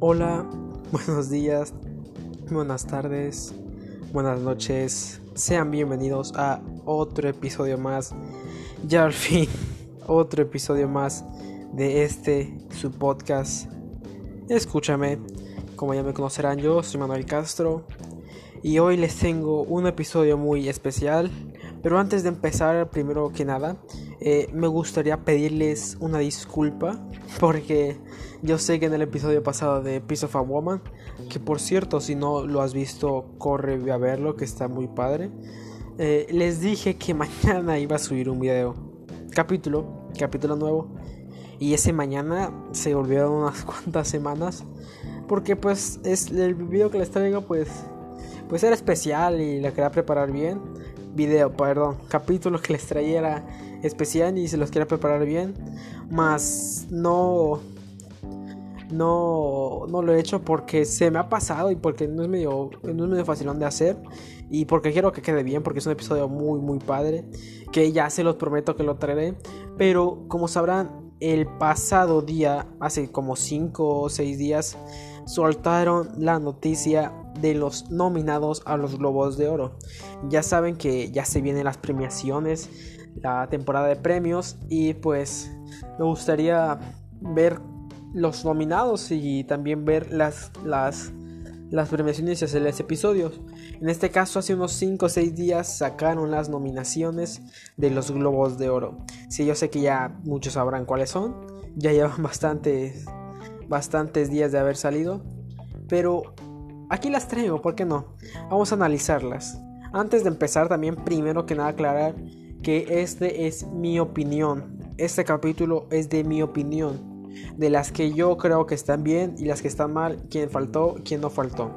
Hola, buenos días, buenas tardes, buenas noches. Sean bienvenidos a otro episodio más. Ya al fin, otro episodio más de este su podcast. Escúchame, como ya me conocerán, yo soy Manuel Castro y hoy les tengo un episodio muy especial. Pero antes de empezar, primero que nada, eh, me gustaría pedirles una disculpa porque yo sé que en el episodio pasado de Piece of a Woman, que por cierto, si no lo has visto, corre a verlo, que está muy padre. Eh, les dije que mañana iba a subir un video, capítulo, capítulo nuevo. Y ese mañana se volvieron unas cuantas semanas. Porque pues es el video que les traigo pues pues era especial y la quería preparar bien. Video, perdón, capítulo que les traía era especial y se los quería preparar bien. Más no no, no lo he hecho porque se me ha pasado y porque no es medio, no es medio de hacer. Y porque quiero que quede bien, porque es un episodio muy, muy padre. Que ya se los prometo que lo traeré. Pero como sabrán, el pasado día, hace como 5 o 6 días, soltaron la noticia de los nominados a los Globos de Oro. Ya saben que ya se vienen las premiaciones, la temporada de premios y pues me gustaría ver los nominados y también ver las, las, las premiaciones y hacerles episodios. En este caso, hace unos 5 o 6 días sacaron las nominaciones de los Globos de Oro. Sí, yo sé que ya muchos sabrán cuáles son. Ya llevan bastantes, bastantes días de haber salido. Pero aquí las traigo, ¿por qué no? Vamos a analizarlas. Antes de empezar, también primero que nada aclarar que este es mi opinión. Este capítulo es de mi opinión de las que yo creo que están bien y las que están mal, quién faltó, quién no faltó.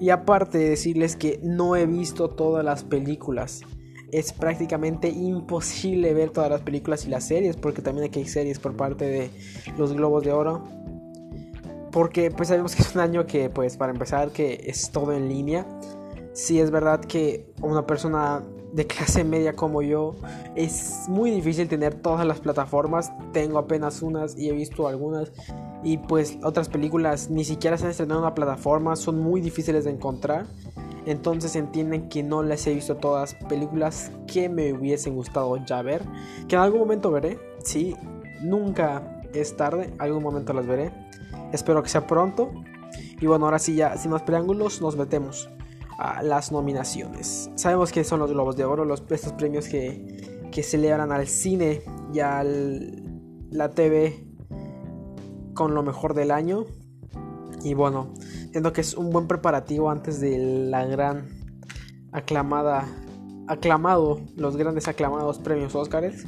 Y aparte de decirles que no he visto todas las películas. Es prácticamente imposible ver todas las películas y las series, porque también aquí hay series por parte de los Globos de Oro. Porque pues sabemos que es un año que pues para empezar que es todo en línea. Si es verdad que una persona de clase media como yo, es muy difícil tener todas las plataformas. Tengo apenas unas y he visto algunas. Y pues otras películas ni siquiera se han estrenado en una plataforma, son muy difíciles de encontrar. Entonces entienden que no les he visto todas películas que me hubiesen gustado ya ver. Que en algún momento veré. Sí, nunca es tarde, algún momento las veré. Espero que sea pronto. Y bueno, ahora sí ya, sin más preámbulos, nos metemos a las nominaciones. Sabemos que son los Globos de Oro, los, estos premios que, que celebran al cine y a la TV con lo mejor del año. Y bueno, siento que es un buen preparativo antes de la gran aclamada, aclamado, los grandes aclamados premios Oscars.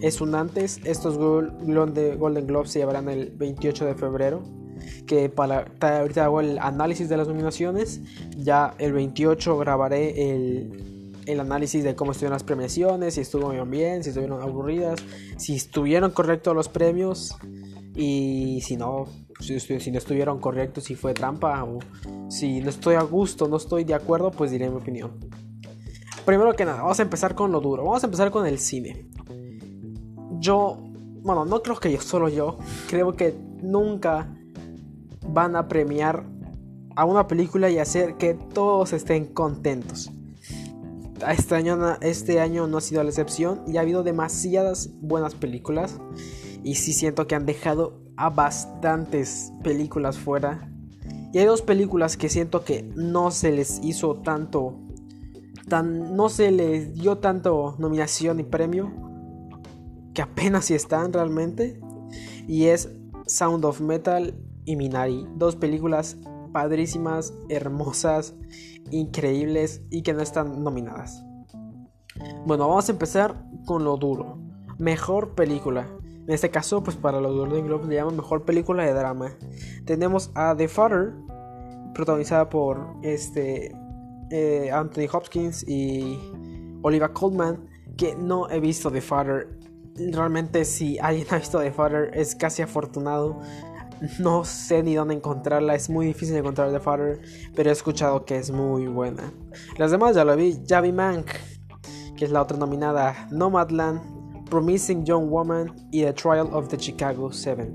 Es un antes, estos Golden Globes se llevarán el 28 de febrero que para ahorita hago el análisis de las nominaciones. Ya el 28 grabaré el, el análisis de cómo estuvieron las premiaciones, si estuvieron bien, si estuvieron aburridas, si estuvieron correctos los premios y si no, si, no estuvieron correctos, si fue trampa o si no estoy a gusto, no estoy de acuerdo, pues diré mi opinión. Primero que nada, vamos a empezar con lo duro, vamos a empezar con el cine. Yo, bueno, no creo que yo, solo yo, creo que nunca van a premiar a una película y hacer que todos estén contentos. Este año, este año no ha sido la excepción y ha habido demasiadas buenas películas y sí siento que han dejado a bastantes películas fuera. Y hay dos películas que siento que no se les hizo tanto, tan, no se les dio tanto nominación y premio, que apenas si están realmente. Y es Sound of Metal y Minari. Dos películas padrísimas, hermosas, increíbles y que no están nominadas. Bueno, vamos a empezar con lo duro. Mejor película. En este caso, pues para los Golden Globes le llaman mejor película de drama. Tenemos a The Father, protagonizada por este eh, Anthony Hopkins y Olivia Colman, que no he visto The Father. Realmente si alguien ha visto The Father es casi afortunado no sé ni dónde encontrarla, es muy difícil encontrar The Father, pero he escuchado que es muy buena. Las demás ya lo vi, Javi Mank, que es la otra nominada, Nomadland, Promising Young Woman y The Trial of the Chicago 7.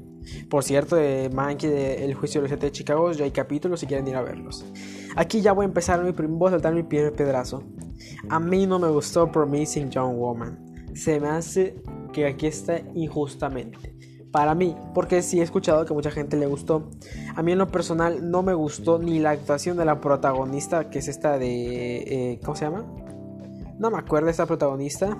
Por cierto, de Monkey de El Juicio de los Siete de Chicago ya hay capítulos si quieren ir a verlos. Aquí ya voy a empezar mi, a saltar mi primer pedazo. A mí no me gustó Promising Young Woman. Se me hace que aquí está injustamente. Para mí, porque sí he escuchado que mucha gente le gustó. A mí en lo personal no me gustó ni la actuación de la protagonista, que es esta de... Eh, ¿Cómo se llama? No me acuerdo esta protagonista.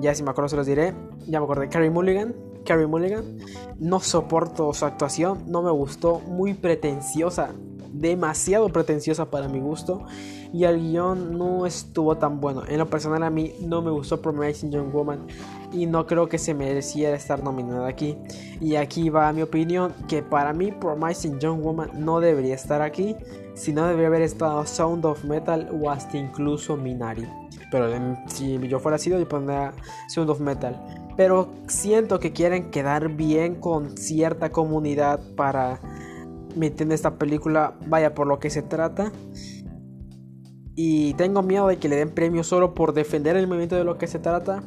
Ya si me acuerdo se los diré. Ya me acordé. Carrie Mulligan. Carrie Mulligan. No soporto su actuación. No me gustó. Muy pretenciosa demasiado pretenciosa para mi gusto y el guion no estuvo tan bueno. En lo personal a mí no me gustó Promising Young Woman y no creo que se mereciera estar nominada aquí. Y aquí va mi opinión que para mí Promising Young Woman no debería estar aquí, sino debería haber estado Sound of Metal o hasta incluso Minari. Pero si yo fuera sido yo pondría Sound of Metal. Pero siento que quieren quedar bien con cierta comunidad para me entiende esta película vaya por lo que se trata. Y tengo miedo de que le den premio solo por defender el movimiento de lo que se trata.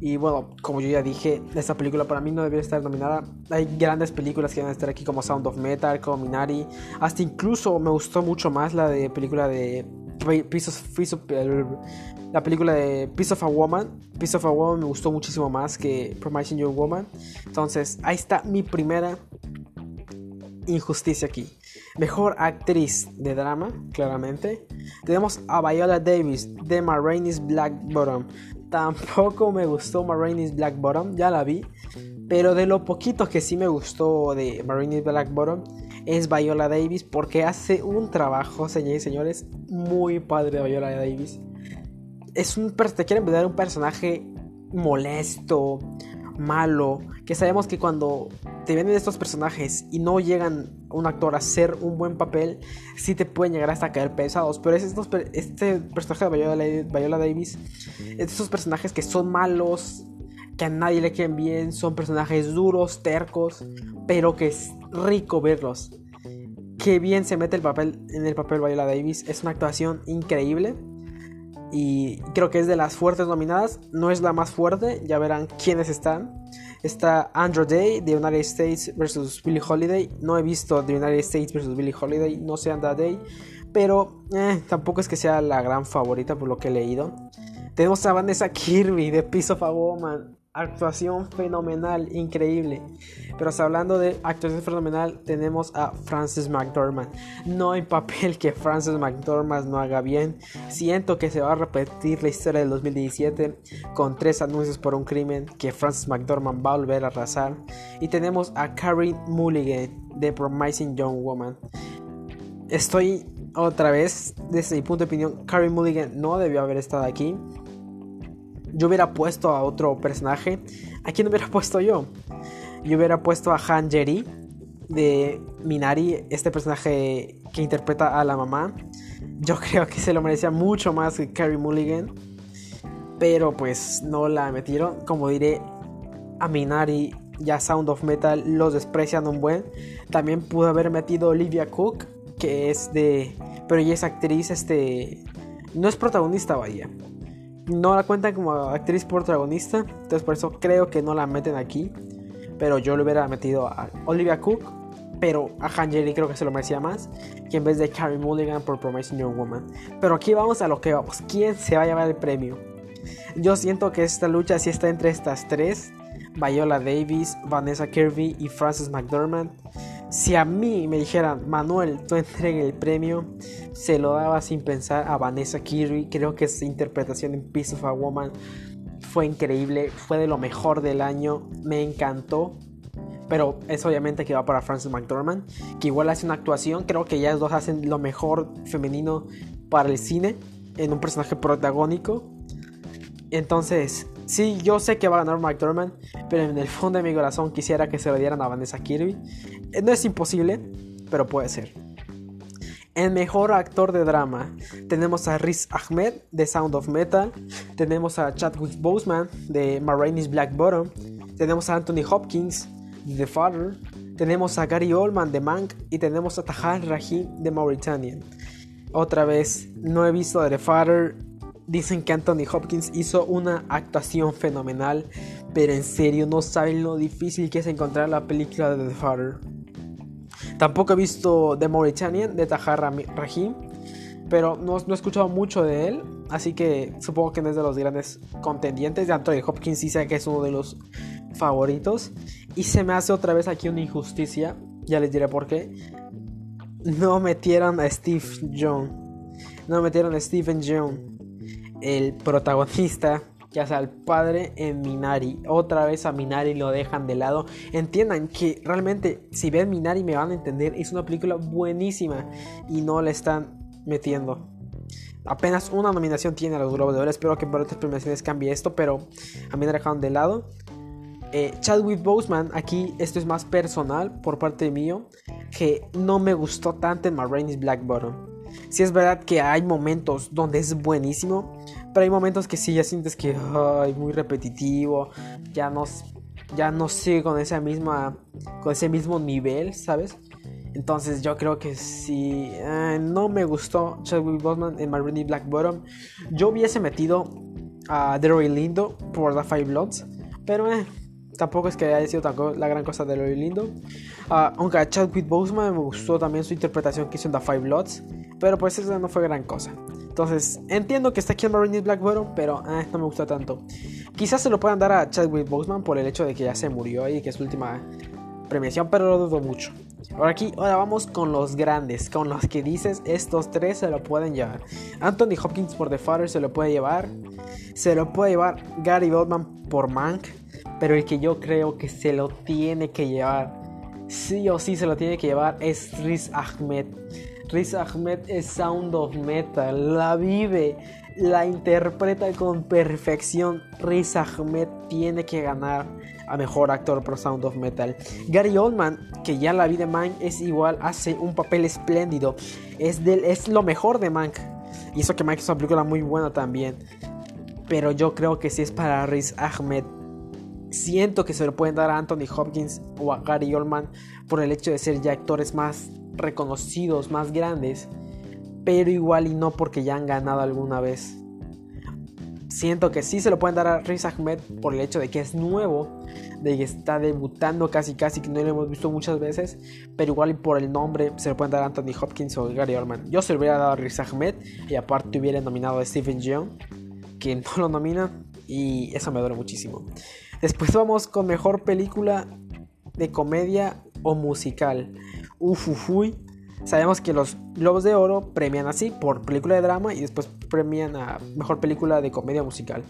Y bueno, como yo ya dije, esta película para mí no debería estar nominada. Hay grandes películas que van a estar aquí como Sound of Metal, como Minari. Hasta incluso me gustó mucho más la de película de Piece of, la película de Piece of a Woman. Piece of a Woman me gustó muchísimo más que Promising Young Woman. Entonces, ahí está mi primera injusticia aquí. Mejor actriz de drama, claramente. Tenemos a Viola Davis de Marraine's Black Bottom. Tampoco me gustó Marraine's Black Bottom, ya la vi. Pero de lo poquito que sí me gustó de Marraine's Black Bottom es Viola Davis porque hace un trabajo, señores y señores, muy padre Viola Davis. Es un, te quieren un personaje molesto, malo, que sabemos que cuando te vienen estos personajes y no llegan un actor a hacer un buen papel, sí te pueden llegar hasta caer pesados. Pero es estos, este personaje de Viola, Davis, es estos personajes que son malos, que a nadie le queden bien, son personajes duros, tercos, pero que es rico verlos. Qué bien se mete el papel en el papel Viola Davis, es una actuación increíble y creo que es de las fuertes nominadas. No es la más fuerte, ya verán quiénes están. Está Andrew Day de United States versus Billie Holiday. No he visto The United States versus Billie Holiday, no sé Andrew Day, pero eh, tampoco es que sea la gran favorita por lo que he leído. Tenemos a Vanessa Kirby de Piece of a Woman actuación fenomenal, increíble. Pero hablando de actuación fenomenal, tenemos a Frances McDormand. No hay papel que Frances McDormand no haga bien. Siento que se va a repetir la historia del 2017 con tres anuncios por un crimen que Frances McDormand va a volver a arrasar. Y tenemos a Carrie Mulligan de Promising Young Woman. Estoy otra vez, desde mi punto de opinión, Carrie Mulligan no debió haber estado aquí yo hubiera puesto a otro personaje. ¿A quién hubiera puesto yo? Yo hubiera puesto a Han Jerry de Minari, este personaje que interpreta a la mamá. Yo creo que se lo merecía mucho más que Carrie Mulligan. Pero pues no la metieron. Como diré, a Minari ya Sound of Metal los desprecian un buen. También pudo haber metido Olivia Cook, que es de... Pero ella es actriz, este... No es protagonista, vaya no la cuentan como actriz protagonista, entonces por eso creo que no la meten aquí. Pero yo le hubiera metido a Olivia Cook, pero a Han creo que se lo merecía más, que en vez de Carrie Mulligan por Promising Young Woman. Pero aquí vamos a lo que vamos. ¿Quién se va a llevar el premio? Yo siento que esta lucha sí está entre estas tres. Viola Davis, Vanessa Kirby y Frances McDormand. Si a mí me dijeran, Manuel, tú entregue el premio, se lo daba sin pensar a Vanessa Kirby. Creo que su interpretación en Piece of a Woman fue increíble, fue de lo mejor del año, me encantó. Pero es obviamente que va para Frances McDormand, que igual hace una actuación. Creo que ellas dos hacen lo mejor femenino para el cine en un personaje protagónico. Entonces, Sí, yo sé que va a ganar McDormand, pero en el fondo de mi corazón quisiera que se lo dieran a Vanessa Kirby. Eh, no es imposible, pero puede ser. El mejor actor de drama tenemos a Riz Ahmed de Sound of Metal, tenemos a Chadwick Boseman de Marraine's Black Bottom, tenemos a Anthony Hopkins de The Father, tenemos a Gary Oldman de Mank y tenemos a Tahar Rahim de Mauritanian. Otra vez, no he visto The Father, Dicen que Anthony Hopkins hizo una actuación fenomenal. Pero en serio, no saben lo difícil que es encontrar la película de The Father. Tampoco he visto The Mauritanian de Tahar Rahim. Pero no, no, he escuchado mucho de él. Así que supongo que no es de los grandes contendientes. De Anthony Hopkins sí sé que es uno de los favoritos. Y se me hace otra vez aquí una injusticia. Ya les diré por qué. No metieron a Steve Young. No metieron a Stephen Young. El protagonista ya sea el padre en Minari. Otra vez a Minari lo dejan de lado. Entiendan que realmente si ven Minari me van a entender. Es una película buenísima y no le están metiendo. Apenas una nominación tiene a los Globos de Oro. Espero que por otras premiaciones cambie esto, pero a mí me dejaron de lado. Eh, Chadwick Boseman, aquí esto es más personal por parte mío, que no me gustó tanto en My Black Bottom. Si es verdad que hay momentos donde es buenísimo, pero hay momentos que sí ya sientes que es muy repetitivo, ya no, ya no sigue con esa misma, con ese mismo nivel, ¿sabes? Entonces yo creo que si eh, no me gustó Chadwick Boseman en My Black Bottom, yo hubiese metido a Daryl Lindo por The Five Bloods, pero eh, tampoco es que haya sido la gran cosa de Daryl Lindo. Uh, aunque a Chadwick Boseman me gustó también su interpretación que hizo en The Five Bloods, pero pues eso no fue gran cosa. Entonces, entiendo que está aquí en Marines Black Bottom, pero eh, no me gusta tanto. Quizás se lo puedan dar a Chadwick Boseman por el hecho de que ya se murió y que es su última premiación, pero lo dudo mucho. Ahora aquí, ahora vamos con los grandes, con los que dices estos tres se lo pueden llevar. Anthony Hopkins por The Father se lo puede llevar. Se lo puede llevar Gary Oldman por Mank. Pero el que yo creo que se lo tiene que llevar, sí o sí se lo tiene que llevar, es Riz Ahmed. Riz Ahmed es Sound of Metal, la vive, la interpreta con perfección. Riz Ahmed tiene que ganar a mejor actor por Sound of Metal. Gary Oldman, que ya la vi de Mank, es igual, hace un papel espléndido. Es, es lo mejor de Mank. Y eso que Mank es una película muy buena también. Pero yo creo que si es para Riz Ahmed. Siento que se lo pueden dar a Anthony Hopkins o a Gary Oldman por el hecho de ser ya actores más reconocidos, más grandes, pero igual y no porque ya han ganado alguna vez. Siento que sí se lo pueden dar a Riz Ahmed por el hecho de que es nuevo, de que está debutando casi casi, que no lo hemos visto muchas veces, pero igual y por el nombre se lo pueden dar a Anthony Hopkins o Gary Oldman. Yo se lo hubiera dado a Riz Ahmed y aparte hubiera nominado a Stephen Young, que no lo nomina y eso me duele muchísimo. Después vamos con mejor película de comedia o musical ufufuy. Sabemos que los Globos de Oro premian así por película de drama y después premian a mejor película de comedia musical.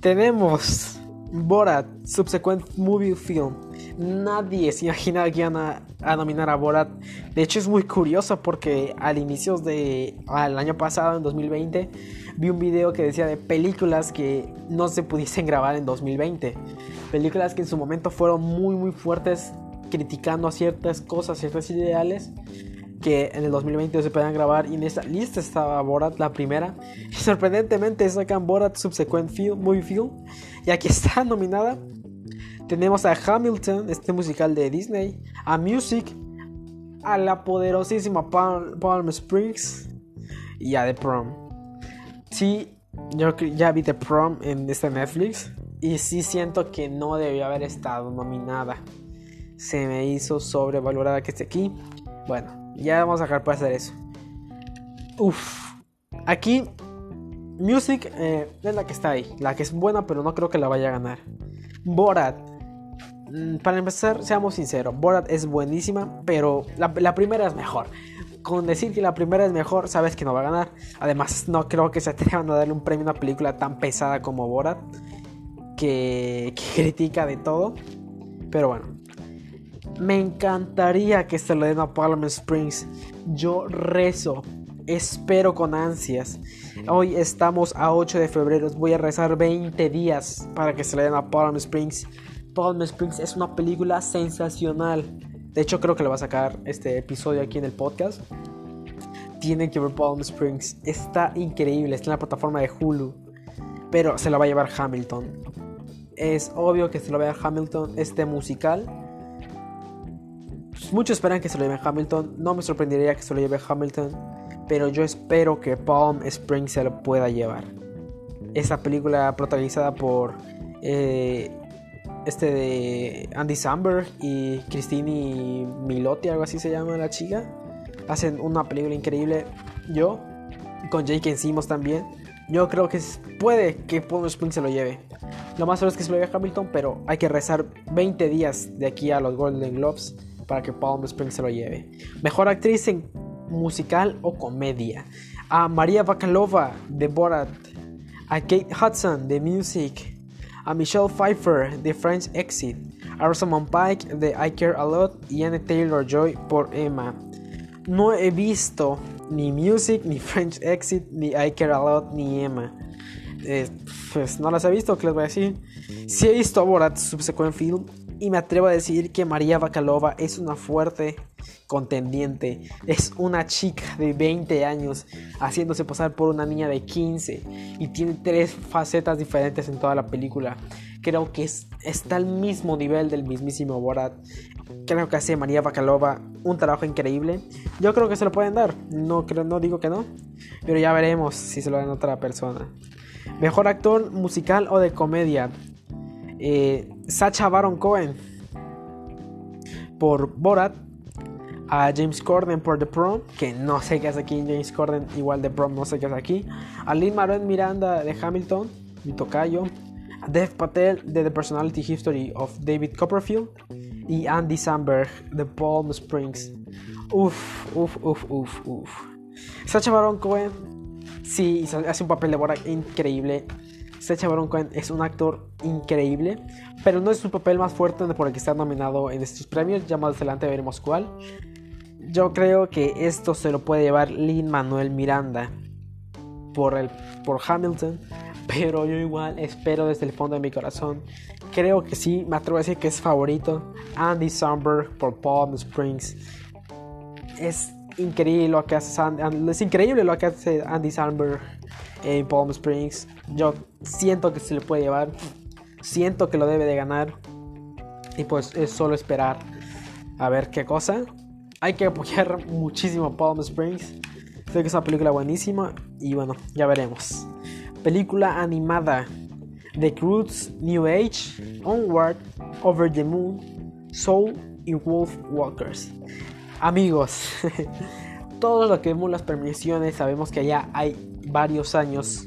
Tenemos Borat, Subsequent Movie Film. Nadie se imaginaba que iban a, nominar a Borat. De hecho, es muy curioso porque al inicio de. al año pasado, en 2020, vi un video que decía de películas que no se pudiesen grabar en 2020. Películas que en su momento fueron muy, muy fuertes criticando a ciertas cosas, ciertos ideales que en el 2020 se podían grabar y en esta lista estaba Borat la primera y sorprendentemente sacan Borat Subsequent Film, Movie Film y aquí está nominada tenemos a Hamilton este musical de Disney a Music a la poderosísima Palm, Springs y a The Prom sí yo ya vi The Prom en este Netflix y sí siento que no debió haber estado nominada se me hizo sobrevalorada que esté aquí. Bueno, ya vamos a dejar hacer eso. Uff, aquí Music eh, es la que está ahí, la que es buena, pero no creo que la vaya a ganar. Borat, para empezar, seamos sinceros, Borat es buenísima, pero la, primera es mejor. Con decir que la primera es mejor, sabes que no va a ganar. Además, no creo que se atrevan a darle un premio a una película tan pesada como Borat, que, que critica de todo. Pero bueno, me encantaría que se le den a Palm Springs. Yo rezo, espero con ansias. Hoy estamos a 8 de febrero. Voy a rezar 20 días para que se le den a Palm Springs. Palm Springs es una película sensacional. De hecho, creo que le va a sacar este episodio aquí en el podcast. Tienen que ver Palm Springs. Está increíble. Está en la plataforma de Hulu. Pero se la va a llevar Hamilton. Es obvio que se lo vea Hamilton. Este musical Muchos esperan que se lo lleve Hamilton. No me sorprendería que se lo lleve Hamilton. Pero yo espero que Palm Springs se lo pueda llevar. Esa película protagonizada por eh, este de Andy Samberg y Christine Milotti, algo así se llama la chica. Hacen una película increíble. Yo, con Jake Simmons también. Yo creo que puede que Palm Springs se lo lleve. Lo más seguro es que se lo lleve Hamilton, pero hay que rezar 20 días de aquí a los Golden Globes para que Palm Springs se lo lleve. Mejor actriz en musical o comedia. A María Bakalova de Borat. A Kate Hudson de Music. A Michelle Pfeiffer de French Exit. A Rosamund Pike de I Care A Lot. Y Anne Taylor Joy por Emma. No he visto ni Music, ni French Exit, ni I Care A Lot, ni Emma. Eh, pues no las he visto, ¿qué les voy a decir? Si he visto Borat Subsequent Film y me atrevo a decir que María Bakalova es una fuerte contendiente. Es una chica de 20 años haciéndose pasar por una niña de 15 y tiene tres facetas diferentes en toda la película. Creo que está al mismo nivel del mismísimo Borat. Creo que hace María Bakalova un trabajo increíble. Yo creo que se lo pueden dar. No, creo, no digo que no. Pero ya veremos si se lo dan a otra persona. Mejor actor musical o de comedia. Eh, Sacha Baron Cohen por Borat, a James Corden por The Prom, que no sé qué hace aquí, James Corden igual The Prom, no sé qué hace aquí, a Lin Manuel Miranda de Hamilton, mi tocayo, a Dev Patel de The Personality History of David Copperfield y Andy Samberg de Palm Springs. Uf, uf, uf, uf, uf. Sacha Baron Cohen, sí, hace un papel de Borat increíble. Sacha Baron Cohen es un actor increíble, pero no es su papel más fuerte por el que está nominado en estos premios. Ya más adelante veremos cuál. Yo creo que esto se lo puede llevar Lin Manuel Miranda por, el, por Hamilton, pero yo igual espero desde el fondo de mi corazón. Creo que sí, me atrevo a decir que es favorito. Andy Samberg por Palm Springs. Es increíble lo que hace es increíble lo que hace Andy Samberg en Palm Springs. Yo siento que se le puede llevar. Siento que lo debe de ganar. Y pues es solo esperar a ver qué cosa. Hay que apoyar muchísimo Palm Springs. Creo que es una película buenísima. Y bueno, ya veremos. Película animada. The Croods New Age, Onward, Over the Moon, Soul y Wolf Walkers. Amigos, todos los que vemos las premiaciones sabemos que allá hay varios años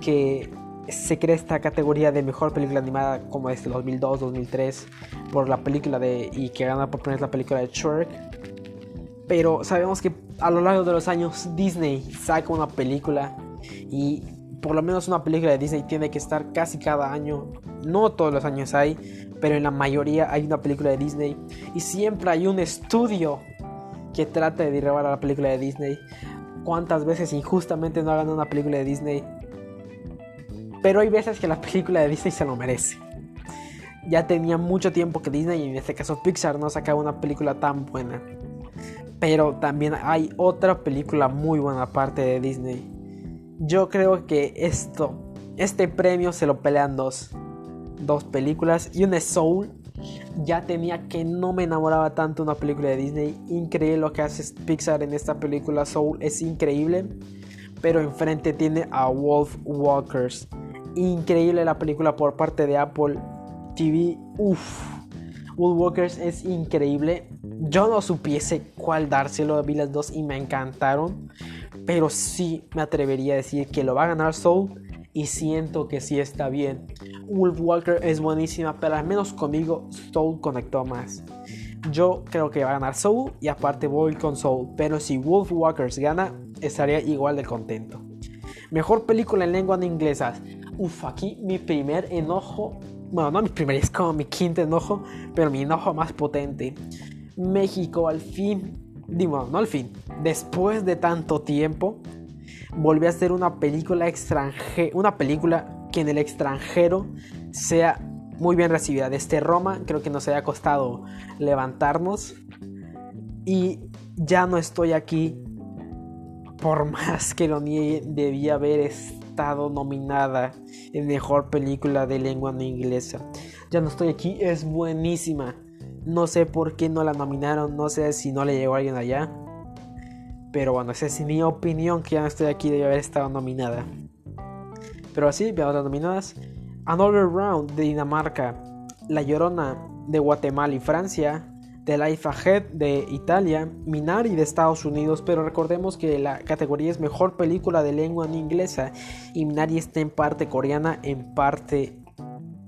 que se crea esta categoría de mejor película animada como desde 2002, 2003 por la película de y que gana por primera la película de Shrek. Pero sabemos que a lo largo de los años Disney saca una película y por lo menos una película de Disney tiene que estar casi cada año. No todos los años hay, pero en la mayoría hay una película de Disney y siempre hay un estudio que trata de derribar a la película de Disney. Cuántas veces injustamente no hagan una película de Disney pero hay veces que la película de Disney se lo merece. Ya tenía mucho tiempo que Disney, y en este caso Pixar, no sacaba una película tan buena. Pero también hay otra película muy buena aparte de Disney. Yo creo que esto, este premio se lo pelean dos. Dos películas y una Soul. Ya tenía que no me enamoraba tanto una película de Disney. Increíble lo que hace Pixar en esta película. Soul es increíble. Pero enfrente tiene a Wolf Walkers increíble la película por parte de Apple TV. Uff, Woodwalkers es increíble. Yo no supiese cuál dárselo, vi las dos y me encantaron. Pero sí me atrevería a decir que lo va a ganar Soul. Y siento que sí está bien. Wolf Walker es buenísima, pero al menos conmigo Soul conectó más. Yo creo que va a ganar Soul y aparte voy con Soul. Pero si Wolf Walkers gana, estaría igual de contento. Mejor película en lengua no inglesa. Uf, aquí mi primer enojo. Bueno, no mi primer, es como mi quinto enojo, pero mi enojo más potente. México al fin, digo, no al fin, después de tanto tiempo, volvió a hacer una película extranjera, una película que en el extranjero sea muy bien recibida. Desde Roma creo que nos haya costado levantarnos y ya no estoy aquí por más que lo niegue, debía haber estado nominada en mejor película de lengua no inglesa. Ya no estoy aquí, es buenísima. No sé por qué no la nominaron, no sé si no le llegó a alguien allá. Pero bueno, esa es mi opinión que ya no estoy aquí, debe haber estado nominada. Pero así, veamos las nominadas. Another Round de Dinamarca. La Llorona de Guatemala y Francia, The Life Ahead de Italia, Minari de Estados Unidos, pero recordemos que la categoría es mejor película de lengua no inglesa y Minari está en parte coreana, en parte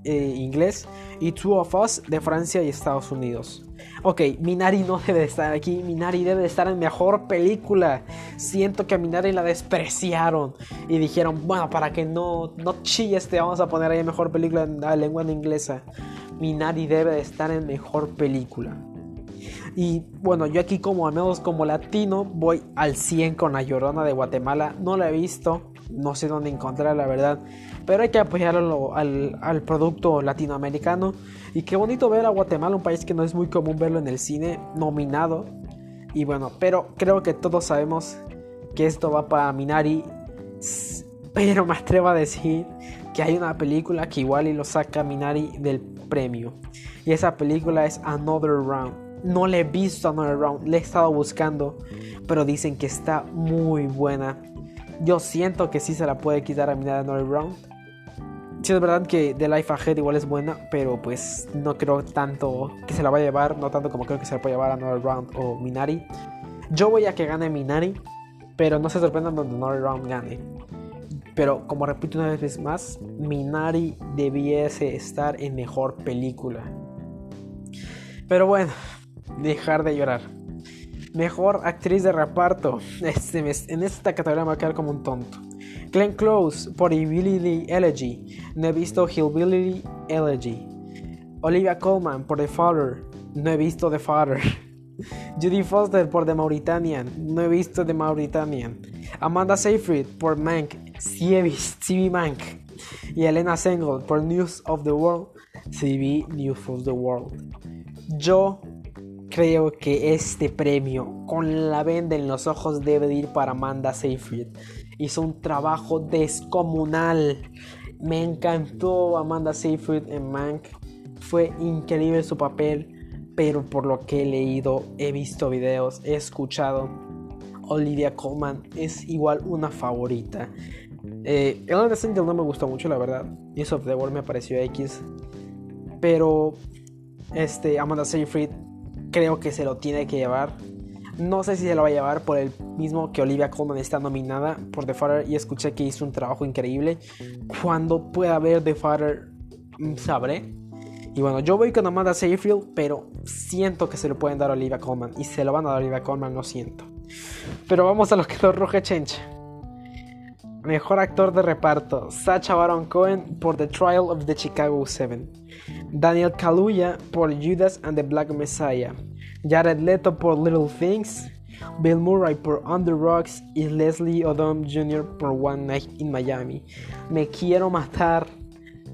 eh, inglés, y Two of Us de Francia y Estados Unidos. Ok, Minari no debe estar aquí, Minari debe estar en mejor película. Siento que a Minari la despreciaron y dijeron, bueno, para que no, no chilles te vamos a poner ahí mejor película en la lengua no inglesa. Minari debe de estar en mejor película. Y bueno, yo aquí como al menos como latino voy al 100 con La Llorona de Guatemala. No la he visto, no sé dónde encontrar la verdad. Pero hay que apoyarlo al, al, producto latinoamericano. Y qué bonito ver a Guatemala, un país que no es muy común verlo en el cine, nominado. Y bueno, pero creo que todos sabemos que esto va para Minari. Pero me atrevo a decir que hay una película que igual y lo saca Minari del premio. Y esa película es Another Round. No le he visto Another Round, le he estado buscando, pero dicen que está muy buena. Yo siento que sí se la puede quitar a Minari Another Round. Sí, es verdad que The Life Ahead igual es buena, pero pues no creo tanto que se la vaya a llevar, no tanto como creo que se la puede llevar Another Round o Minari. Yo voy a que gane Minari, pero no se sorprendan cuando Another Round gane. Pero como repito una vez más, Minari debiese estar en mejor película. Pero bueno, dejar de llorar. Mejor actriz de reparto. Este en esta categoría me voy a quedar como un tonto. Glenn Close por Hillbilly Elegy. No he visto Hillbilly Elegy. Olivia Colman por The Father. No he visto The Father. Judy Foster por The Mauritanian. No he visto The Mauritanian. Amanda Seyfried por Mank. Sí he visto, Mank. Y Elena Sengel por News of the World. Sí News of the World. Yo creo que este premio, con la venda en los ojos, debe ir para Amanda Seyfried. Hizo un trabajo descomunal. Me encantó Amanda Seyfried en Mank. Fue increíble su papel, pero por lo que he leído, he visto videos, he escuchado, Olivia Colman es igual una favorita. Eh, Ellen DeSantis no me gustó mucho, la verdad. News of the World me pareció X. Pero este, Amanda Seyfried creo que se lo tiene que llevar. No sé si se lo va a llevar por el mismo que Olivia Colman está nominada por The Father y escuché que hizo un trabajo increíble. Cuando pueda ver The Father, mm, sabré. Y bueno, yo voy con Amanda Seyfried, pero siento que se lo pueden dar a Olivia Colman. Y se lo van a dar a Olivia Colman, lo siento. Pero vamos a lo que nos roja Chencha. Mejor actor de reparto: Sacha Baron Cohen por The Trial of the Chicago 7. Daniel Kaluuya por Judas and the Black Messiah. Jared Leto por Little Things. Bill Murray por Under Rocks y Leslie Odom Jr. por One Night in Miami. Me quiero matar,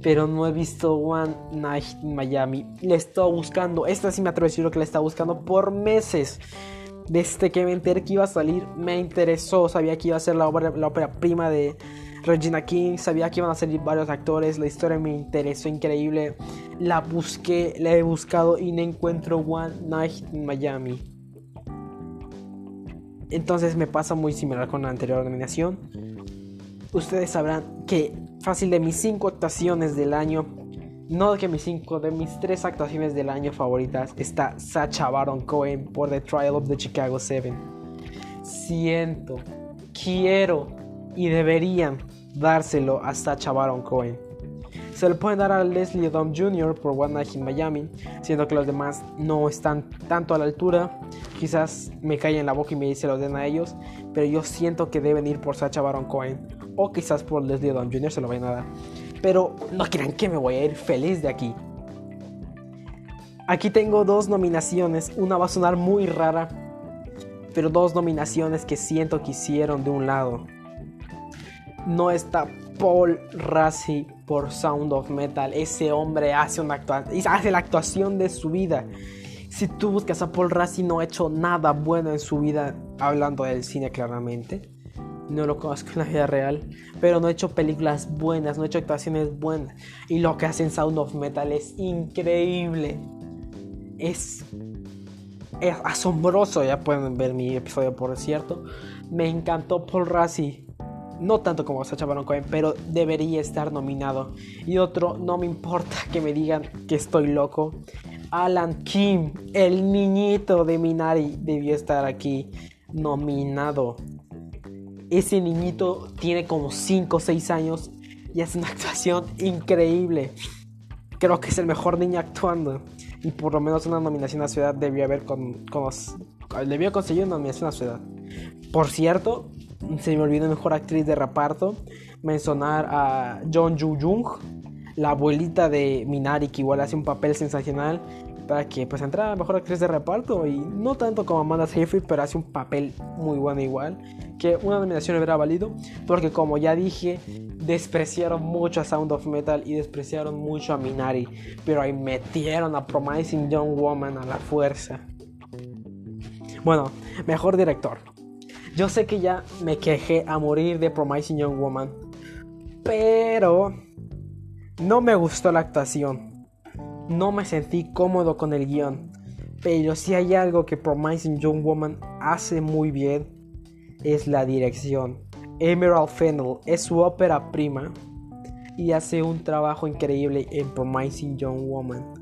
pero no he visto One Night in Miami. Le estoy buscando, esta sí me atrevo a decir lo que le está buscando por meses. Desde que me enteré que iba a salir, me interesó. Sabía que iba a ser la ópera, la ópera prima de Regina King. Sabía que iban a salir varios actores. La historia me interesó increíble. La busqué, la he buscado y no encuentro One Night in Miami. Entonces me pasa muy similar con la anterior nominación. Ustedes sabrán que fácil de mis 5 actuaciones del año no que mis cinco, de mis tres actuaciones del año favoritas está Sacha Baron Cohen por The Trial of the Chicago 7. Siento, quiero y deberían dárselo a Sacha Baron Cohen. Se lo pueden dar a Leslie Odom Jr. por One Night in Miami, siendo que los demás no están tanto a la altura. Quizás me en la boca y me se lo den a ellos, pero yo siento que deben ir por Sacha Baron Cohen o quizás por Leslie Odom Jr. se lo vayan a dar. Pero no crean que me voy a ir feliz de aquí. Aquí tengo dos nominaciones. Una va a sonar muy rara. Pero dos nominaciones que siento que hicieron de un lado. No está Paul Rassi por Sound of Metal. Ese hombre hace, una hace la actuación de su vida. Si tú buscas a Paul Rassi no ha hecho nada bueno en su vida hablando del cine claramente no lo conozco en la vida real, pero no he hecho películas buenas, no he hecho actuaciones buenas. Y lo que hace en Sound of Metal es increíble. Es, es asombroso, ya pueden ver mi episodio por cierto. Me encantó Paul Rassi No tanto como Sacha Baron Cohen, pero debería estar nominado. Y otro, no me importa que me digan que estoy loco. Alan Kim, el niñito de Minari, debió estar aquí nominado. Ese niñito tiene como 5 o 6 años y hace una actuación increíble. Creo que es el mejor niño actuando. Y por lo menos una nominación a ciudad debió haber con, debió conseguir una nominación a ciudad. Por cierto, se me olvidó mejor actriz de reparto mencionar a John Joo Jung, la abuelita de Minari, que igual hace un papel sensacional para que pues entrara mejor actriz de reparto y no tanto como Amanda Seyfried, pero hace un papel muy bueno igual, que una nominación hubiera valido, porque como ya dije, despreciaron mucho a Sound of Metal y despreciaron mucho a Minari, pero ahí metieron a Promising Young Woman a la fuerza. Bueno, mejor director. Yo sé que ya me quejé a morir de Promising Young Woman, pero no me gustó la actuación no me sentí cómodo con el guion. Pero si hay algo que Promising Young Woman hace muy bien, es la dirección. Emerald Fennel es su ópera prima y hace un trabajo increíble en Promising Young Woman.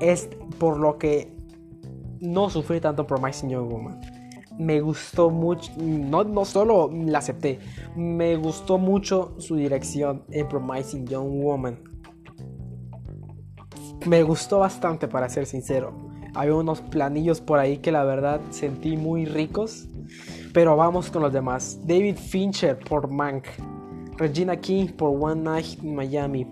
Es por lo que no sufrí tanto Promising Young Woman. Me gustó mucho, no, no solo la acepté, me gustó mucho su dirección en Promising Young Woman me gustó bastante para ser sincero. Había unos planillos por ahí que la verdad sentí muy ricos. Pero vamos con los demás. David Fincher por Mank. Regina King por One Night in Miami.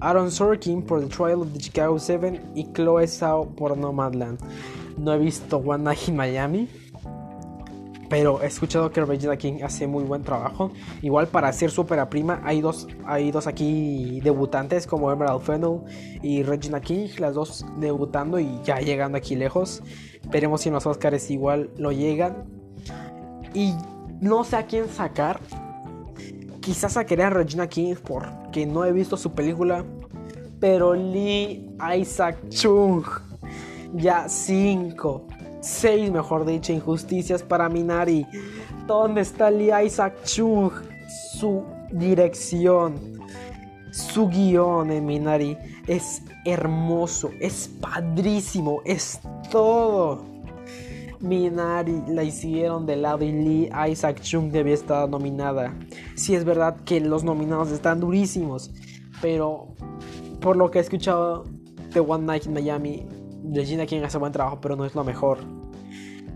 Aaron Sorkin por The Trial of the Chicago 7 y Chloe Zhao por Nomadland. No he visto One Night in Miami, pero he escuchado que Regina King hace muy buen trabajo. Igual para hacer su ópera prima hay dos, hay dos aquí debutantes como Emerald Fennel y Regina King, las dos debutando y ya llegando aquí lejos. Veremos si en los Oscars igual lo llegan. Y no sé a quién sacar. Quizás sacaré a Regina King porque no he visto su película. Pero Lee Isaac Chung, ya 5 seis, mejor dicho, injusticias para Minari. ¿Dónde está Lee Isaac Chung? Su dirección, su guion en Minari es hermoso, es padrísimo, es todo. Minari la hicieron de lado y Lee Isaac Chung debía estar nominada. Si es verdad que los nominados están durísimos, pero por lo que he escuchado de One Night in Miami, Regina King hace buen trabajo, pero no es lo mejor.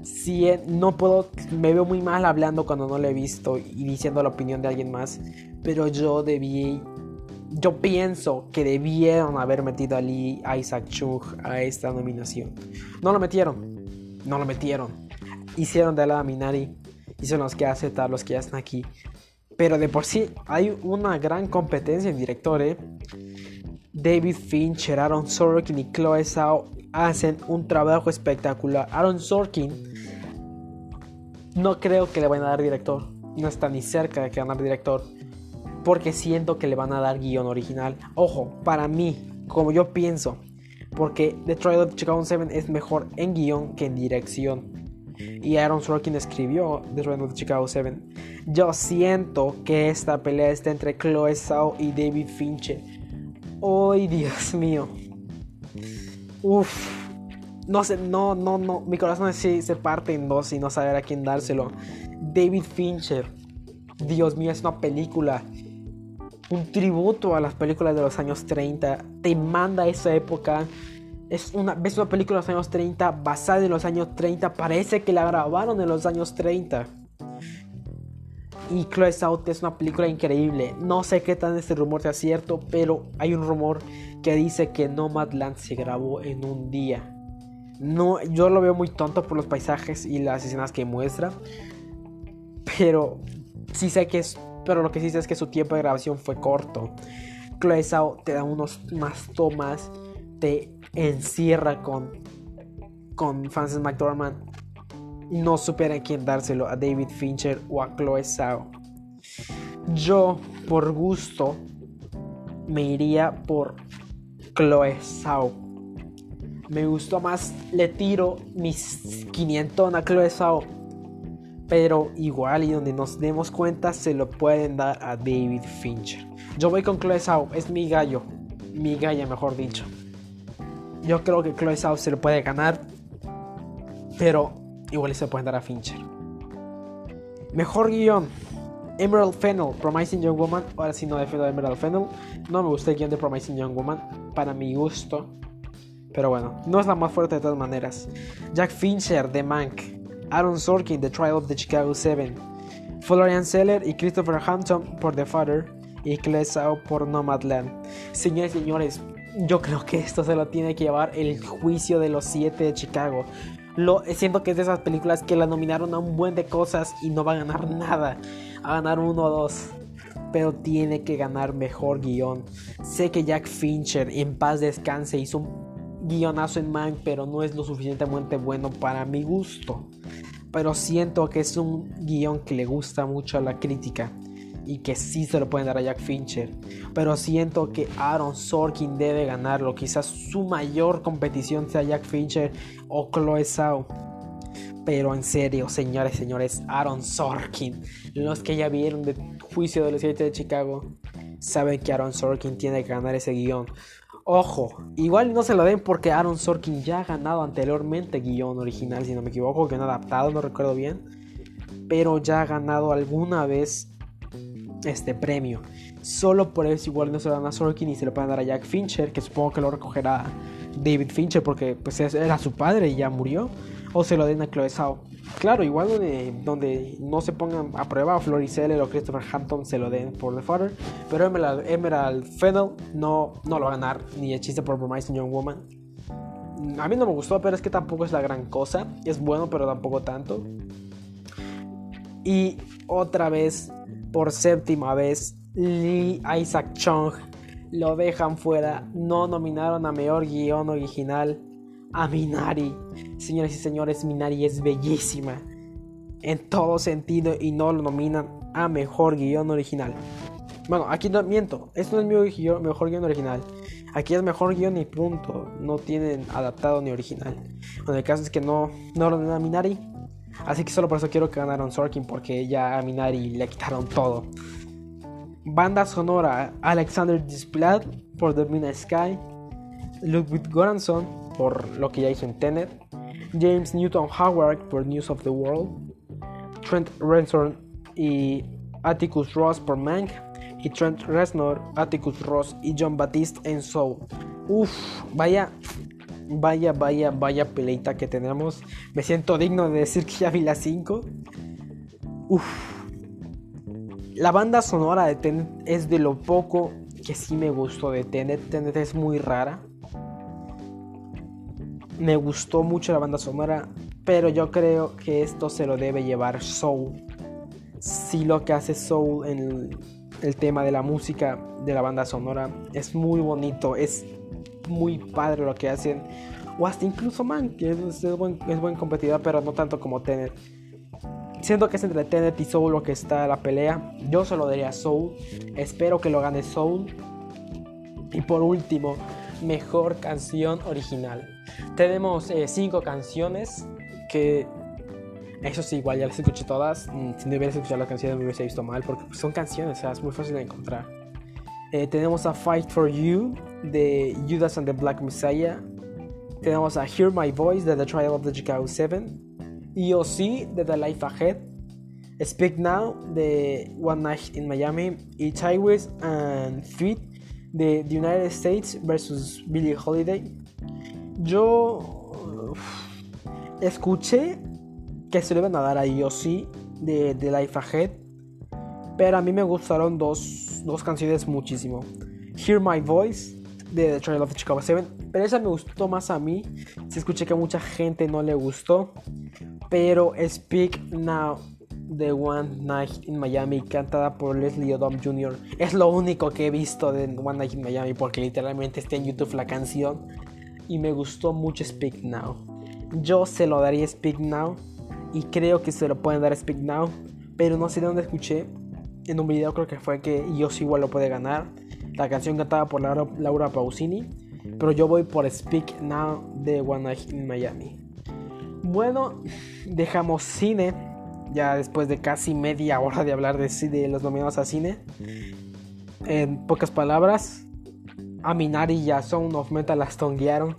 Si no puedo, me veo muy mal hablando cuando no lo he visto y diciendo la opinión de alguien más, pero yo debí, yo pienso que debieron haber metido a Lee Isaac Chung a esta nominación. No lo metieron, no lo metieron. Hicieron de la Minari y son los que aceptan los que ya están aquí. Pero de por sí hay una gran competencia en director, ¿eh? David Fincher, Aaron Sorkin y Chloe Zhao hacen un trabajo espectacular. Aaron Sorkin no creo que le vayan a dar director. No está ni cerca de que ganar director. Porque siento que le van a dar guion original. Ojo, para mí, como yo pienso. Porque The Trial of Chicago 7 es mejor en guion que en dirección. Y Aaron Sorkin escribió The Trial of Chicago 7. Yo siento que esta pelea está entre Chloe Zhao y David Fincher. ¡Ay, Dios mío! Uf. No sé, no, no, no. Mi corazón se, se parte en dos y no saber a quién dárselo. David Fincher. Dios mío, es una película. Un tributo a las películas de los años 30. Te manda esa época. Es una, ves una película de los años 30 basada en los años 30. Parece que la grabaron en los años 30. Y Close Out es una película increíble. No sé qué tan este rumor sea cierto, pero hay un rumor que dice que Nomadland se grabó en un día. No, yo lo veo muy tonto por los paisajes y las escenas que muestra. Pero sí sé que es. Pero lo que sí sé es que su tiempo de grabación fue corto. Chloe te da unos más tomas. Te encierra con. Con Francis McDormand. No supera a quién dárselo. A David Fincher o a Chloe Zhao. Yo, por gusto, me iría por Chloe Zhao. Me gustó más, le tiro mis 500 a Chloe Zhao. Pero igual y donde nos demos cuenta se lo pueden dar a David Fincher. Yo voy con Chloe Zhao, es mi gallo. Mi galla, mejor dicho. Yo creo que Chloe Zhao se lo puede ganar. Pero igual se pueden dar a Fincher. Mejor guion. Emerald Fennel, Promising Young Woman. Ahora sí no defiendo a Emerald Fennel. No me gusta el guion de Promising Young Woman. Para mi gusto. Pero bueno, no es la más fuerte de todas maneras. Jack Fincher, The Mank. Aaron Sorkin, The Trial of the Chicago 7. Florian Seller y Christopher Hampton por The Father. Y Clay por Nomadland. Señores y señores, yo creo que esto se lo tiene que llevar el juicio de los siete de Chicago. Lo, siento que es de esas películas que la nominaron a un buen de cosas y no va a ganar nada. A ganar uno o dos. Pero tiene que ganar mejor guion. Sé que Jack Fincher en paz descanse hizo un guionazo en Mank, pero no es lo suficientemente bueno para mi gusto. Pero siento que es un guion que le gusta mucho a la crítica y que sí se lo pueden dar a Jack Fincher. Pero siento que Aaron Sorkin debe ganarlo. Quizás su mayor competición sea Jack Fincher o Chloe Zhao. Pero en serio, señores, señores, Aaron Sorkin, los que ya vieron de Juicio de los Siete de Chicago, saben que Aaron Sorkin tiene que ganar ese guion. Ojo, igual no se lo den porque Aaron Sorkin ya ha ganado anteriormente guion original, si no me equivoco, no adaptado, no recuerdo bien. Pero ya ha ganado alguna vez este premio. Solo por eso igual no se lo dan a Sorkin y se lo pueden dar a Jack Fincher, que supongo que lo recogerá David Fincher porque pues era su padre y ya murió. O se lo den a Chloe Zhao. Claro, igual donde, no se pongan a prueba Floricelle o Christopher Hampton se lo den por The Father. Pero Emerald, Emerald Fennel no, no lo va a ganar, ni el chiste por Promising Young Woman. A mí no me gustó, pero es que tampoco es la gran cosa. Es bueno, pero tampoco tanto. Y otra vez por séptima vez, Lee Isaac Chung lo dejan fuera. No nominaron a mejor guion original a Minari. Señores y señores, Minari es bellísima en todo sentido y no lo nominan a mejor guion original. Bueno, aquí no miento, esto no es mi mejor guion original. Aquí es mejor guion y punto. No tienen adaptado ni original. Bueno, el caso es que no, no lo nominan a Minari. Así que solo por eso quiero que ganaron Sorkin porque ya a Minari le quitaron todo. Banda sonora Alexander Desplat por The Midnight Sky, Ludwig Goranson por lo que ya hizo en Tenet, James Newton Howard por News of the World, Trent Reznor y Atticus Ross por Mank y Trent Reznor, Atticus Ross y John Baptiste en Soul. Uf, vaya Vaya, vaya, vaya peleita que tenemos. Me siento digno de decir que ya vi las 5. Uf. La banda sonora de Tenet es de lo poco que sí me gustó de Tenet. Tenet es muy rara. Me gustó mucho la banda sonora, pero yo creo que esto se lo debe llevar Soul. Si lo que hace Soul en el tema de la música de la banda sonora es muy bonito, es muy padre lo que hacen. O hasta incluso Man, que es, buen, competidor, pero no tanto como Tenet. Siento que es entre Tenet y Soul lo que está la pelea. Yo se lo daría a Soul. Espero que lo gane Soul. Y por último, mejor canción original. Tenemos eh, cinco canciones que eso sí, igual ya las escuché todas. Mm, si no hubieras escuchado las canciones me hubiese visto mal porque son canciones, o sea, es muy fácil de encontrar. Eh, tenemos a Fight for You de Judas and the Black Messiah. Tenemos a Hear My Voice de The Trial of the Chicago 7. EOC de The Life Ahead. Speak Now de One Night in Miami. Y Tywist and Feet de The United States versus Billie Holiday. Yo escuché que se le iban a dar a EOC de The Life Ahead. Pero a mí me gustaron dos dos canciones muchísimo. Hear My Voice de The Trial of the Chicago 7, pero esa me gustó más a mí. Se escuché que a mucha gente no le gustó, pero Speak Now de One Night in Miami, cantada por Leslie Odom Jr. Es lo único que he visto de One Night in Miami, porque literalmente está en YouTube la canción. Y me gustó mucho Speak Now. Yo se lo daría Speak Now. Y creo que se lo pueden dar Speak Now. Pero no sé de dónde escuché en un video creo que fue que yo igual lo puede ganar. La canción cantada por Laura, Laura Pausini. Pero yo voy por Speak Now de One Night in Miami. Bueno, dejamos cine ya después de casi media hora de hablar de, de los nominados a cine. En pocas palabras, a Minari y a Sound of Metal las tonguearon,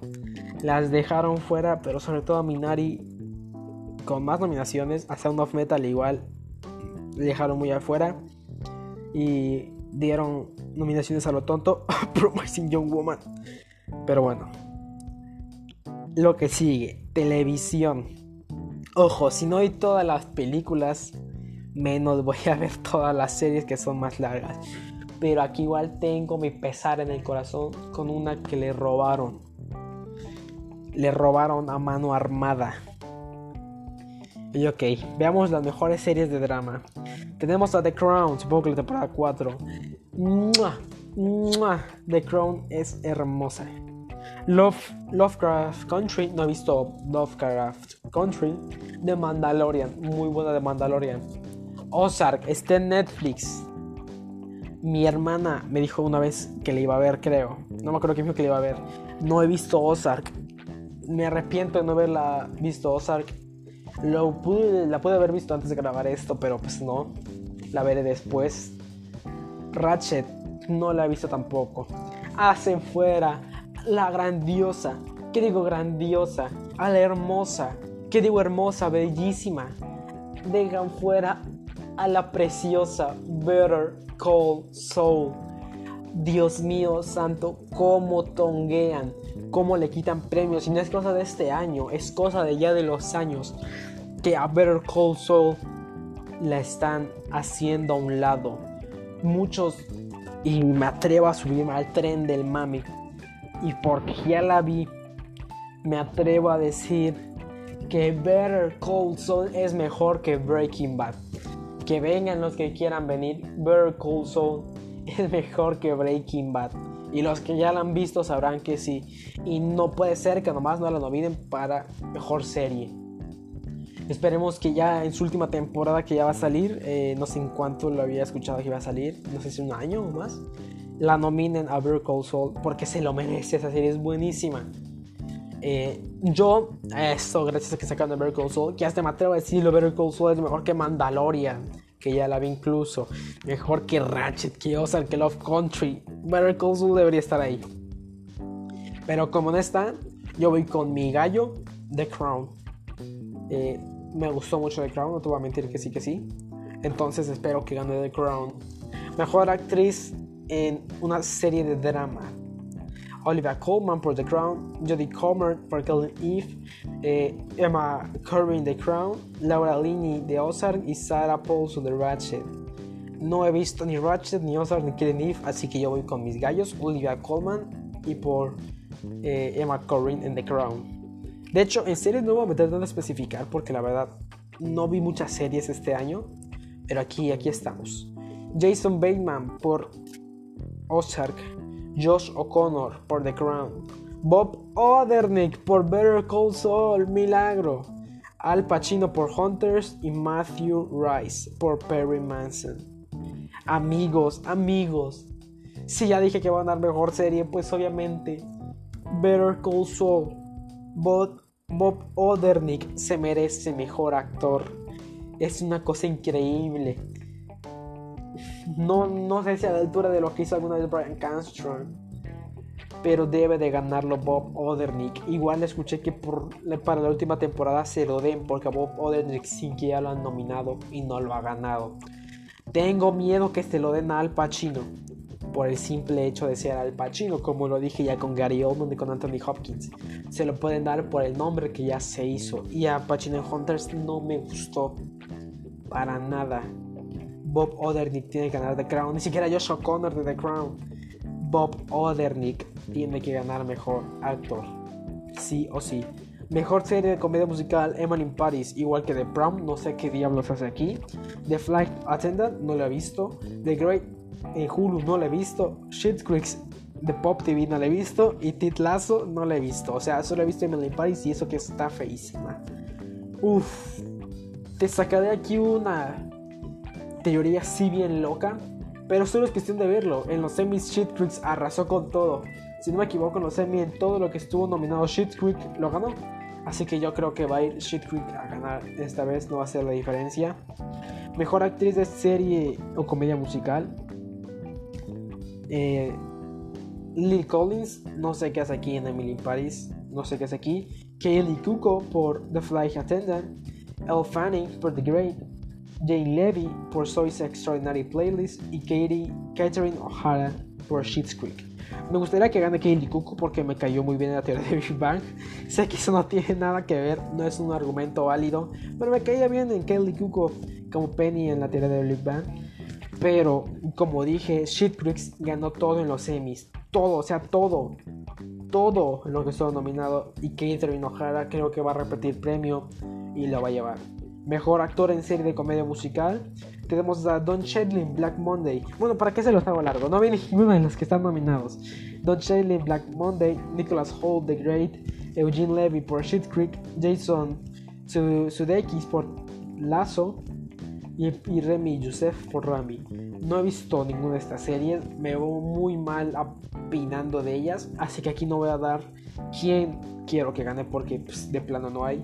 las dejaron fuera, pero sobre todo a Minari con más nominaciones, a Sound of Metal igual dejaron muy afuera y dieron nominaciones a lo tonto Promising Young Woman. Pero bueno, lo que sigue, televisión. Ojo, si no hay todas las películas, menos voy a ver todas las series que son más largas. Pero aquí igual tengo mi pesar en el corazón con una que le robaron. Le robaron a mano armada. Y ok, veamos las mejores series de drama. Tenemos a The Crown, supongo que la temporada 4. The Crown es hermosa. Love, Lovecraft Country, no he visto Lovecraft Country. The Mandalorian, muy buena de Mandalorian. Ozark, está en Netflix. Mi hermana me dijo una vez que le iba a ver, creo. No me acuerdo quién dijo que le iba a ver. No he visto Ozark. Me arrepiento de no haberla visto Ozark. Lo la pude haber visto antes de grabar esto, pero pues no. La veré después. Ratchet, no la he visto tampoco. Hacen fuera la grandiosa. ¿Qué digo grandiosa? A la hermosa. ¿Qué digo hermosa? Bellísima. Dejan fuera a la preciosa Better Call Soul. Dios mío santo, cómo tonguean, cómo le quitan premios. Y no es cosa de este año, es cosa de ya de los años. Que a Better Call Soul la están haciendo a un lado. Muchos, y me atrevo a subirme al tren del mami. Y porque ya la vi, me atrevo a decir que Better Call Saul es mejor que Breaking Bad. Que vengan los que quieran venir, Better Call Saul es mejor que Breaking Bad. Y los que ya la han visto sabrán que sí. Y no puede ser que nomás no la nominen para mejor serie. Esperemos que ya en su última temporada que ya va a salir, eh, no sé en cuánto lo había escuchado que iba a salir, no sé si un año o más, la nominen a Better Call porque se lo merece, esa serie es buenísima. Eh, yo, eso, gracias a que sacaron a Better Call Saul, que hasta me atrevo a decirlo, Better Call Saul es mejor que Mandalorian, que ya la vi incluso, mejor que Ratchet, que Ozark, que Love Country. Better Call debería estar ahí. Pero como no está, yo voy con mi gallo, The Crown. Eh, me gustó mucho The Crown, no te voy a mentir que sí, que sí. Entonces espero que gane The Crown. Mejor actriz en una serie de drama. Olivia Colman por The Crown, Jodie Comer por Killing Eve, eh, Emma Corrin The Crown, Laura Linney de Ozark y Sarah Paulson de Ratchet. No he visto ni Ratchet, ni Ozark, ni Killing Eve, así que yo voy con mis gallos, Olivia Colman y por eh, Emma Corrin en The Crown. De hecho, en series no voy a meter a especificar porque la verdad no vi muchas series este año, pero aquí, aquí estamos. Jason Bateman por Ozark, Josh O'Connor por The Crown, Bob Odernick por Better Call Saul, Milagro, Al Pacino por Hunters y Matthew Rice por Perry Manson. Amigos, amigos, si ya dije que van a dar mejor serie, pues obviamente Better Call Saul Bob, Bob Odernick se merece mejor actor. Es una cosa increíble. No, no sé si a la altura de lo que hizo alguna vez Brian Cranston. Pero debe de ganarlo Bob Odernick. Igual escuché que por, para la última temporada se lo den porque a Bob Odernick ya lo han nominado y no lo ha ganado. Tengo miedo que se lo den a Al Pacino por el simple hecho de ser Al Pacino, como lo dije ya con Gary Oldman y con Anthony Hopkins. Se lo pueden dar por el nombre que ya se hizo. Y a Pacino Hunters no me gustó para nada. Bob Odernick tiene que ganar The Crown. Ni siquiera Josh O'Connor de The Crown. Bob Odernick tiene que ganar mejor actor. Sí o sí. Mejor serie de comedia musical, Emily in Paris, igual que The Prom, no sé qué diablos hace aquí. The Flight Attendant, no lo he visto. The Great en Hulu no la he visto. Shit Creeks de Pop TV no la he visto. Y Tit Lasso no la he visto. O sea, solo he visto Emily Paris y eso que está feísima. Uf. Te sacaré aquí una teoría así bien loca. Pero solo es cuestión de verlo. En los semis Shit Creek arrasó con todo. Si no me equivoco, en los semis en todo lo que estuvo nominado Shit Creek lo ganó. Así que yo creo que va a ir Shit Creek a ganar esta vez, no va a ser la diferencia. Mejor actriz de serie o comedia musical. Eh, Collins, no sé qué hace aquí en Emily in Paris, no sé qué hace aquí. Kaylee Kuko por The Flight Attendant. Elle Fanning por The Great. Jane Levy por Soy's Extraordinary Playlist. Y Katie Catherine O'Hara por Shit's Creek. Me gustaría que gane Kaylee Kuko porque me cayó muy bien en la teoría de Big Bang. sé que eso no tiene nada que ver, no es un argumento válido, pero me caía bien en Kaylee Kuko como Penny en la teoría de Big Bang. Pero, como dije, Shit Creeks ganó todo en los semis. Todo, o sea, todo. Todo lo que estuvo nominado. Y Catherine O'Hara creo que va a repetir premio y lo va a llevar. Mejor actor en serie de comedia musical. Tenemos a Don Shedlin, Black Monday. Bueno, ¿para qué se los hago largo? No viene ninguno de los que están nominados. Don Shedlin, Black Monday, Nicholas Holt, The Great, Eugene Levy por Shit Creek, Jason Sudeikis por Lazo, y, Remy Youssef por Rami. No he visto ninguna de estas series, me veo muy mal opinando de ellas, así que aquí no voy a dar quién quiero que gane porque pues, de plano no hay.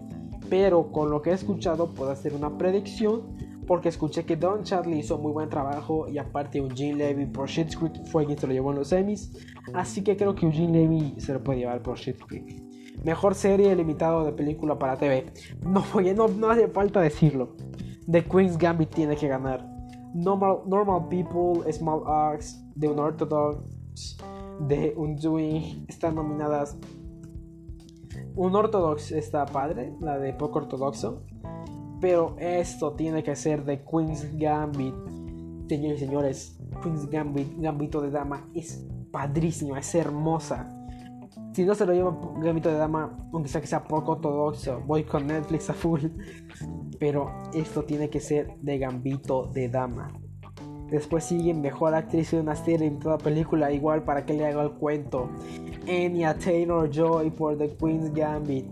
Pero con lo que he escuchado puedo hacer una predicción porque escuché que Don Chadley hizo muy buen trabajo y aparte Eugene Levy por Shit Creek fue quien se lo llevó en los semis. Así que creo que Eugene Levy se lo puede llevar por Shit Creek. Mejor serie limitado de película para TV. No, no, hace falta decirlo. The Queen's Gambit tiene que ganar. Normal, normal People, Small Axe, The Unorthodox, The Undoing están nominadas. Unorthodox está padre, la de poco ortodoxo. Pero esto tiene que ser The Queen's Gambit. Señores y señores, Queen's Gambit, Gambito de Dama, es padrísima, es hermosa. Si no se lo lleva Gambito de Dama, aunque sea que sea poco ortodoxo, voy con Netflix a full. Pero esto tiene que ser de Gambito de Dama. Después sigue Mejor Actriz de una serie en toda película, igual para que le haga el cuento. Enya Taylor Joy por The Queen's Gambit.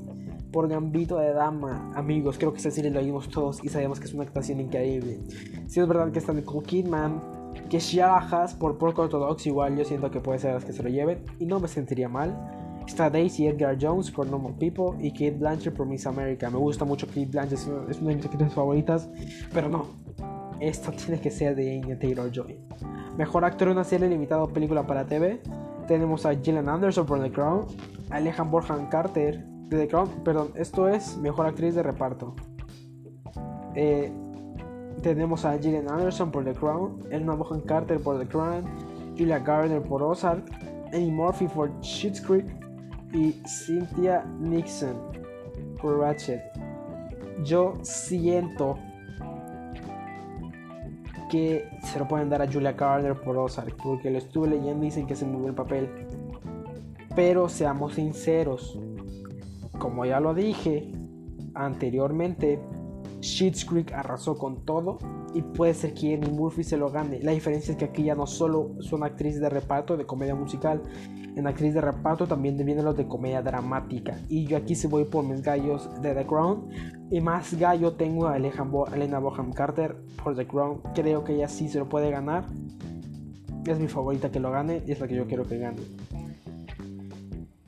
Por Gambito de Dama. Amigos, creo que esta serie lo vimos todos y sabemos que es una actuación increíble. Si es verdad que está Nicole Kidman, que Shia Haas por Porco Orthodox, igual yo siento que puede ser las que se lo lleven y no me sentiría mal. Está Daisy Edgar Jones por Normal People y Kate Blanchett por Miss America. Me gusta mucho Kate Blanchett, es una de mis actrices favoritas, pero no, esto tiene que ser de Anya Taylor Joy. Mejor actor en una serie limitada o película para TV. Tenemos a Gillian Anderson por The Crown, Alejan Borjan Carter de The Crown, perdón, esto es mejor actriz de reparto. Eh, tenemos a Gillian Anderson por The Crown, Elena Bohan Carter por The Crown, Julia Gardner por Ozark, Annie Murphy por Schitt's Creek, y Cynthia Nixon por Ratchet. Yo siento que se lo pueden dar a Julia Garner por Ozark, porque lo estuve leyendo y dicen que se muy el papel. Pero seamos sinceros, como ya lo dije anteriormente, Sheets Creek arrasó con todo y puede ser que Annie Murphy se lo gane. La diferencia es que aquí ya no solo son actrices de reparto de comedia musical, en actriz de reparto también vienen los de comedia dramática. Y yo aquí se voy por mis gallos de The Crown. Y más gallo tengo a Elena Boham Carter por The Crown. Creo que ella sí se lo puede ganar. Es mi favorita que lo gane y es la que yo quiero que gane.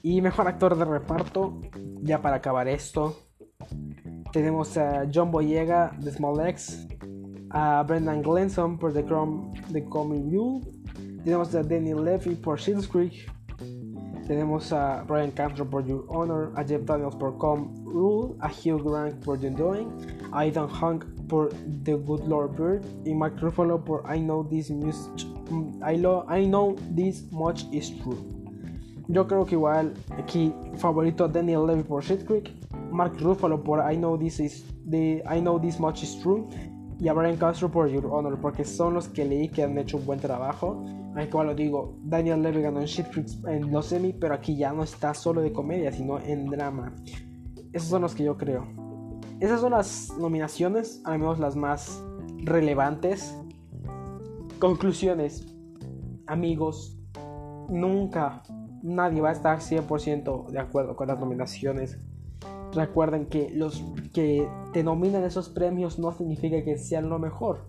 Y mejor actor de reparto, ya para acabar esto, tenemos a John Boyega de Small X, a Brendan Glenson por The Crown The Coming Rule, tenemos a Daniel Levy por Shields Creek, tenemos a Brian Castro por Your Honor, a Jeff Daniels por Com Rule, a Hugh Grant por The Doing, a Ethan Hunk por The Good Lord Bird y Mark Ruffalo por I Know This Much, I, I Know This Much Is True. Yo creo que igual aquí favorito Daniel Levy por Shit Creek, Mark Ruffalo por I Know This Is the I Know This Much Is True y a Brian Castro por Your Honor porque son los que leí que han hecho un buen trabajo igual lo digo, Daniel Levy ganó en Shit en los semi, pero aquí ya no está solo de comedia, sino en drama. Esos son los que yo creo. Esas son las nominaciones, al menos las más relevantes. Conclusiones. Amigos, nunca nadie va a estar 100% de acuerdo con las nominaciones. Recuerden que los que te nominan esos premios no significa que sean lo mejor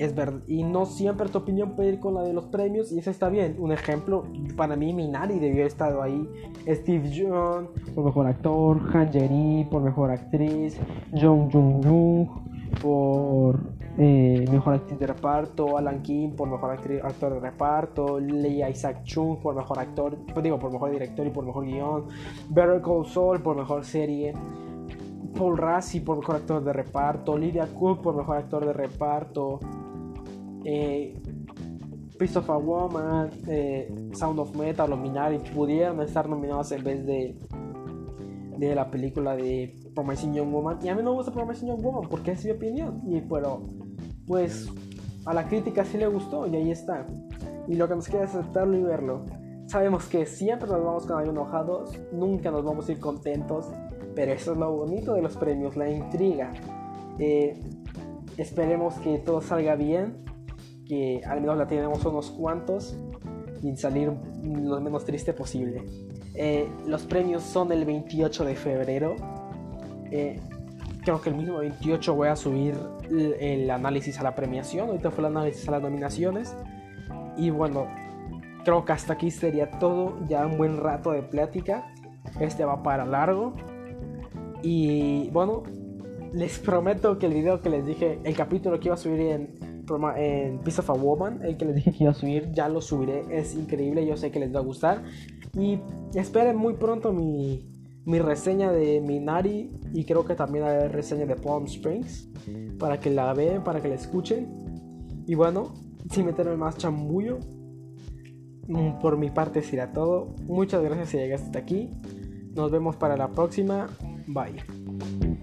es verdad. Y no siempre tu opinión puede ir con la de los premios y eso está bien. Un ejemplo, para mí Minari debió haber estado ahí. Steve Jung por mejor actor, Han Jeri por mejor actriz, Jung Jung Jung por eh, mejor actriz de reparto, Alan Kim por mejor actor de reparto, Leia Isaac Chung por mejor actor, pues digo, por mejor director y por mejor guion, Better Call Saul por mejor serie. Paul Rassi por mejor actor de reparto, Lydia Cook por mejor actor de reparto, eh, Christopher Woman, eh, Sound of Metal o Minari pudieron estar nominados en vez de, de la película de Promising Young Woman. Y a mí no me gusta Promising Young Woman porque es mi opinión. Y pero, pues, a la crítica sí le gustó y ahí está. Y lo que nos queda es aceptarlo y verlo. Sabemos que siempre nos vamos con algo enojados, nunca nos vamos a ir contentos, pero eso es lo bonito de los premios, la intriga. Eh, esperemos que todo salga bien, que al menos la tenemos unos cuantos y salir lo menos triste posible. Eh, los premios son el 28 de febrero. Eh, creo que el mismo 28 voy a subir el, análisis a la premiación. Ahorita fue el análisis a las nominaciones. Y bueno, creo que hasta aquí sería todo. Ya un buen rato de plática. Este va para largo. Y bueno, les prometo que el video que les dije, el capítulo que iba a subir en, en Piece of a Woman, el que les dije que iba a subir, ya lo subiré. Es increíble, yo sé que les va a gustar. Y esperen muy pronto mi, mi reseña de Minari y creo que también la reseña de Palm Springs para que la vean, para que la escuchen. Y bueno, sin meterme más chambullo, mm, por mi parte será todo. Muchas gracias si llegaste hasta aquí. Nos vemos para la próxima. Bye.